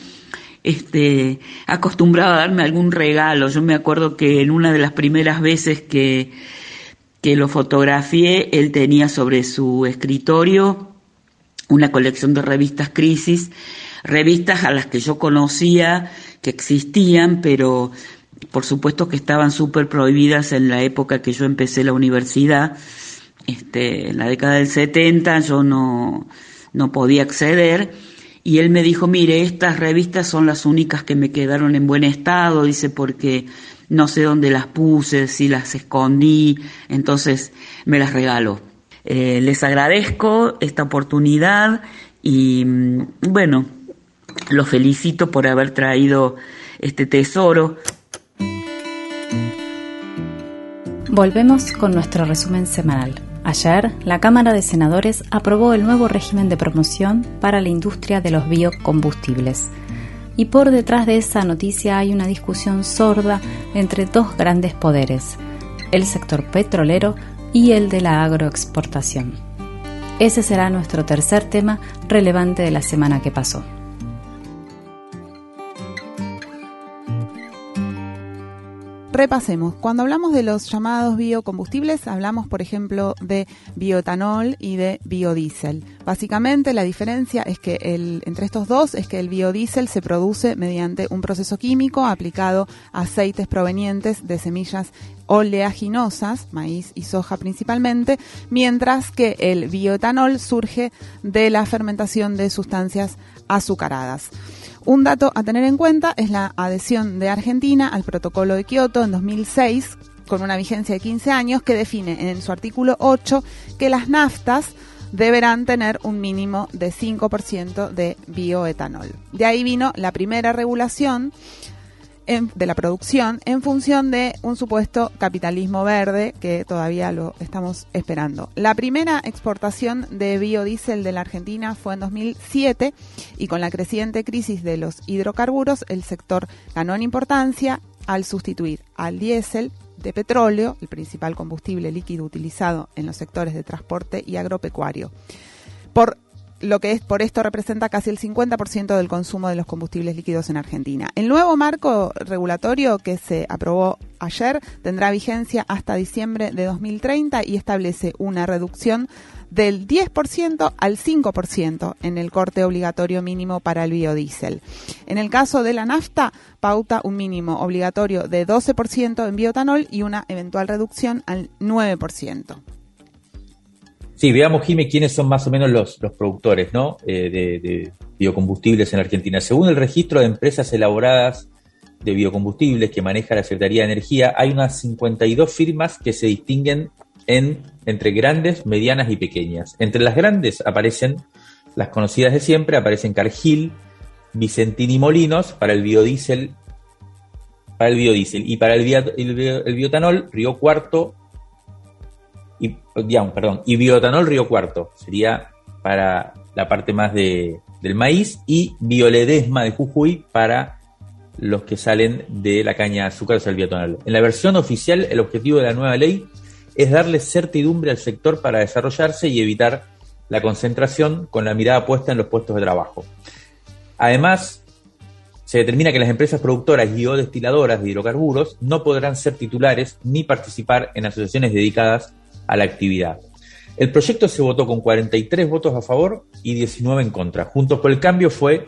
este, acostumbraba a darme algún regalo. Yo me acuerdo que en una de las primeras veces que que lo fotografié, él tenía sobre su escritorio una colección de revistas Crisis, revistas a las que yo conocía, que existían, pero por supuesto que estaban súper prohibidas en la época que yo empecé la universidad. Este, en la década del 70 yo no, no podía acceder y él me dijo, mire, estas revistas son las únicas que me quedaron en buen estado, dice, porque no sé dónde las puse, si las escondí, entonces me las regalo. Eh, les agradezco esta oportunidad y mm, bueno, los felicito por haber traído este tesoro. Volvemos con nuestro resumen semanal. Ayer, la Cámara de Senadores aprobó el nuevo régimen de promoción para la industria de los biocombustibles y por detrás de esa noticia hay una discusión sorda entre dos grandes poderes, el sector petrolero y el de la agroexportación. Ese será nuestro tercer tema relevante de la semana que pasó. Repasemos. Cuando hablamos de los llamados biocombustibles, hablamos, por ejemplo, de bioetanol y de biodiesel. Básicamente, la diferencia es que entre estos dos es que el biodiesel se produce mediante un proceso químico aplicado a aceites provenientes de semillas oleaginosas, maíz y soja principalmente, mientras que el bioetanol surge de la fermentación de sustancias azucaradas. Un dato a tener en cuenta es la adhesión de Argentina al protocolo de Kioto en 2006 con una vigencia de 15 años que define en su artículo 8 que las naftas deberán tener un mínimo de 5% de bioetanol. De ahí vino la primera regulación de la producción en función de un supuesto capitalismo verde que todavía lo estamos esperando. La primera exportación de biodiesel de la Argentina fue en 2007 y con la creciente crisis de los hidrocarburos el sector ganó en importancia al sustituir al diésel de petróleo, el principal combustible líquido utilizado en los sectores de transporte y agropecuario. Por lo que es por esto representa casi el 50% del consumo de los combustibles líquidos en Argentina. El nuevo marco regulatorio que se aprobó ayer tendrá vigencia hasta diciembre de 2030 y establece una reducción del 10% al 5% en el corte obligatorio mínimo para el biodiesel. En el caso de la nafta, pauta un mínimo obligatorio de 12% en biotanol y una eventual reducción al 9%. Sí, veamos, Jime, quiénes son más o menos los, productores ¿no? Eh, de, biocombustibles en Argentina. Según el registro de empresas elaboradas de biocombustibles que maneja la Secretaría de Energía, hay unas 52 firmas que se distinguen en, entre grandes, medianas y pequeñas. Entre las grandes aparecen las conocidas de siempre, aparecen Cargill, Vicentini Molinos para el biodiesel, para el biodiesel y para el, el, biotanol Río Cuarto y biotanol Río Cuarto sería para la parte más de, del maíz y Bioledesma de Jujuy para los que salen de la caña de azúcar, o biotanol. En la versión oficial, el objetivo de la nueva ley es darle certidumbre al sector para desarrollarse y evitar la concentración con la mirada puesta en los puestos de trabajo. Además, se determina que las empresas productoras y o destiladoras de hidrocarburos no podrán ser titulares ni participar en asociaciones dedicadas a la actividad. El proyecto se votó con 43 votos a favor y 19 en contra. Juntos por el Cambio fue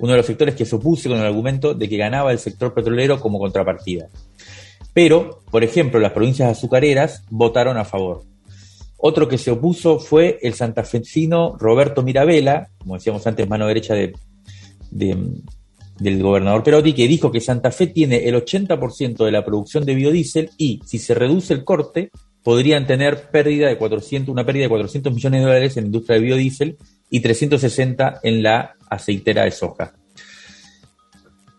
uno de los sectores que se opuso con el argumento de que ganaba el sector petrolero como contrapartida. Pero, por ejemplo, las provincias azucareras votaron a favor. Otro que se opuso fue el santafesino Roberto Mirabella, como decíamos antes, mano derecha de, del gobernador Perotti, que dijo que Santa Fe tiene el 80% de la producción de biodiesel y si se reduce el corte, podrían tener pérdida de 400, una pérdida de 400 millones de dólares en la industria de biodiesel y 360 en la aceitera de soja.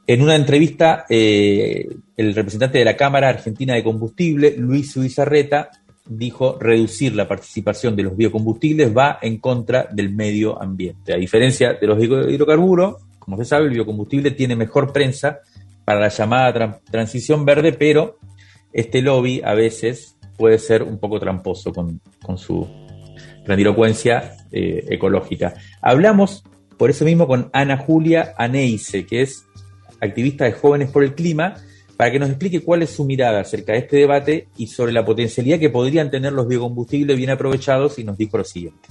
En una entrevista, eh, el representante de la Cámara Argentina de Combustible, Luis Suizarreta, dijo reducir la participación de los biocombustibles va en contra del medio ambiente. A diferencia de los hidrocarburos, como se sabe, el biocombustible tiene mejor prensa para la llamada transición verde, pero este lobby a veces puede ser un poco tramposo con, su grandilocuencia eh, ecológica. Hablamos por eso mismo con Ana Julia Aneise, que es activista de Jóvenes por el Clima, para que nos explique cuál es su mirada acerca de este debate y sobre la potencialidad que podrían tener los biocombustibles bien aprovechados y nos dijo lo siguiente.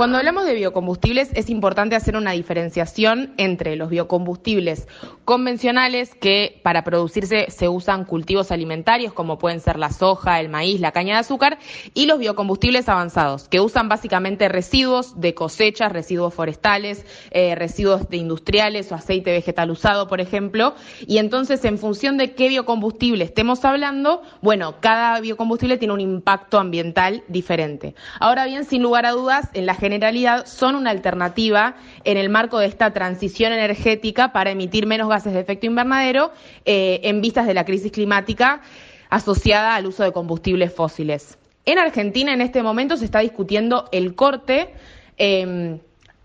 Cuando hablamos de biocombustibles es importante hacer una diferenciación entre los biocombustibles convencionales que para producirse se usan cultivos alimentarios como pueden ser la soja, el maíz, la caña de azúcar y los biocombustibles avanzados que usan básicamente residuos de cosechas, residuos forestales, eh, residuos de industriales o aceite vegetal usado, por ejemplo. Y entonces en función de qué biocombustible estemos hablando, bueno, cada biocombustible tiene un impacto ambiental diferente. Ahora bien, sin lugar a dudas, en la son una alternativa en el marco de esta transición energética para emitir menos gases de efecto invernadero eh, en vistas de la crisis climática asociada al uso de combustibles fósiles. En Argentina en este momento se está discutiendo el corte em,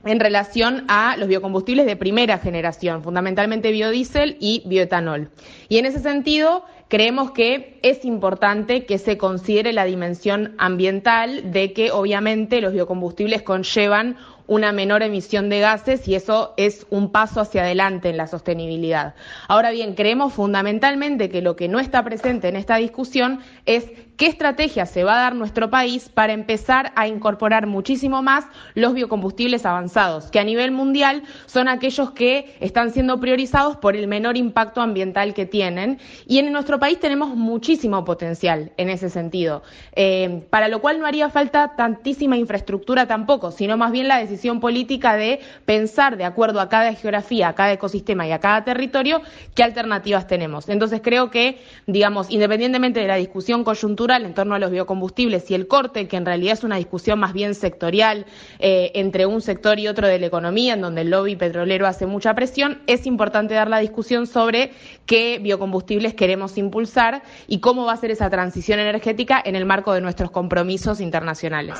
en relación a los biocombustibles de primera generación, fundamentalmente biodiesel y bioetanol. Y en ese sentido, creemos que es importante que se considere la dimensión ambiental de que obviamente los biocombustibles conllevan una menor emisión de gases y eso es un paso hacia adelante en la sostenibilidad. Ahora bien, creemos fundamentalmente que lo que no está presente en esta discusión es qué estrategia se va a dar nuestro país para empezar a incorporar muchísimo más los biocombustibles avanzados, que a nivel mundial son aquellos que están siendo priorizados por el menor impacto ambiental que tienen. Y en nuestro país tenemos muchísimo potencial en ese sentido, eh, para lo cual no haría falta tantísima infraestructura tampoco, sino más bien la decisión política de pensar de acuerdo a cada geografía, a cada ecosistema y a cada territorio qué alternativas tenemos. Entonces creo que, digamos, independientemente de la discusión coyuntural en torno a los biocombustibles y el corte, que en realidad es una discusión más bien sectorial eh, entre un sector y otro de la economía, en donde el lobby petrolero hace mucha presión, es importante dar la discusión sobre qué biocombustibles queremos impulsar y cómo va a ser esa transición energética en el marco de nuestros compromisos internacionales.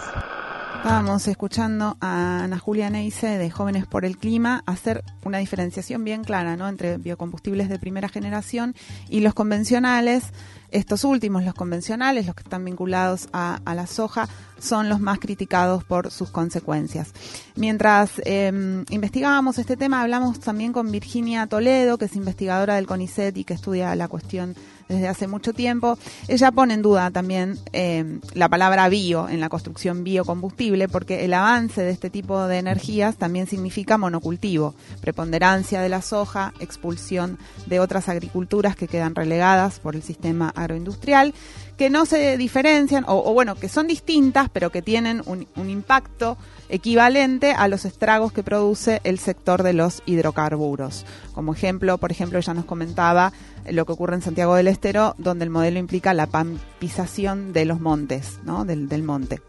Estábamos escuchando a Ana Julia Neise de Jóvenes por el Clima hacer una diferenciación bien clara ¿no? entre biocombustibles de primera generación y los convencionales. Estos últimos, los convencionales, los que están vinculados a, la soja, son los más criticados por sus consecuencias. Mientras em, investigábamos este tema, hablamos también con Virginia Toledo, que es investigadora del CONICET y que estudia la cuestión desde hace mucho tiempo. Ella pone en duda también eh, la palabra bio en la construcción biocombustible, porque el avance de este tipo de energías también significa monocultivo, preponderancia de la soja, expulsión de otras agriculturas que quedan relegadas por el sistema agroindustrial que no se diferencian, o, bueno, que son distintas, pero que tienen un, impacto equivalente a los estragos que produce el sector de los hidrocarburos. Como ejemplo, por ejemplo, ella nos comentaba lo que ocurre en Santiago del Estero, donde el modelo implica la pampización de los montes, ¿no? del, monte.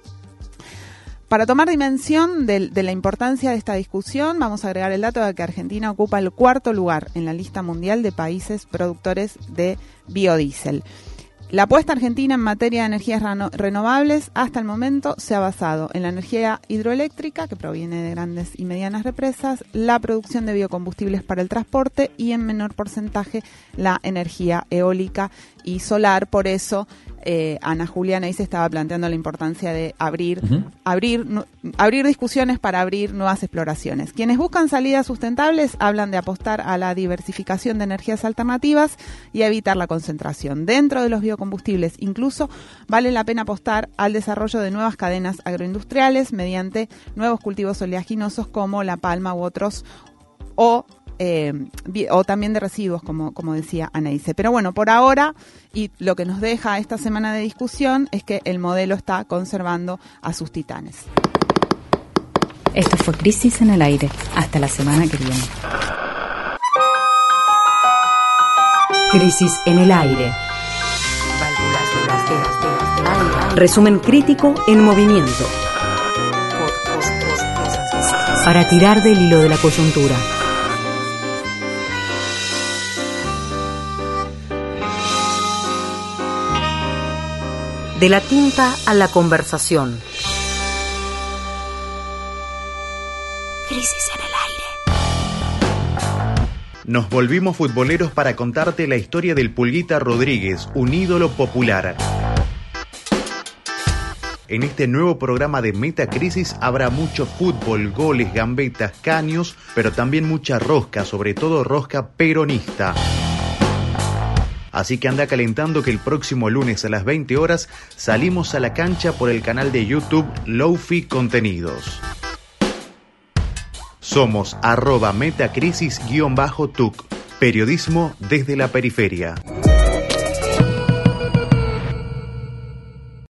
Para tomar dimensión de, la importancia de esta discusión, vamos a agregar el dato de que Argentina ocupa el cuarto lugar en la lista mundial de países productores de biodiesel. La apuesta argentina en materia de energías renovables hasta el momento se ha basado en la energía hidroeléctrica, que proviene de grandes y medianas represas, la producción de biocombustibles para el transporte y en menor porcentaje la energía eólica y solar. Por eso eh, Ana Juliana ahí se estaba planteando la importancia de abrir, abrir, abrir discusiones para abrir nuevas exploraciones. Quienes buscan salidas sustentables hablan de apostar a la diversificación de energías alternativas y evitar la concentración. Dentro de los biocombustibles, incluso vale la pena apostar al desarrollo de nuevas cadenas agroindustriales mediante nuevos cultivos oleaginosos como la palma u otros o eh, o también de residuos, como, como decía Anaíse. Pero bueno, por ahora, y lo que nos deja esta semana de discusión es que el modelo está conservando a sus titanes. Esto fue Crisis en el Aire. Hasta la semana que viene. Crisis en el Aire. Resumen crítico en movimiento. Para tirar del hilo de la coyuntura. De la tinta a la conversación. Crisis en el aire. Nos volvimos futboleros para contarte la historia del Pulguita Rodríguez, un ídolo popular. En este nuevo programa de Metacrisis habrá mucho fútbol, goles, gambetas, caños, pero también mucha rosca, sobre todo rosca peronista. Así que anda calentando que el próximo lunes a las 20 horas salimos a la cancha por el canal de YouTube Lofi Contenidos. Somos arroba metacrisis-tuc. Periodismo desde la periferia.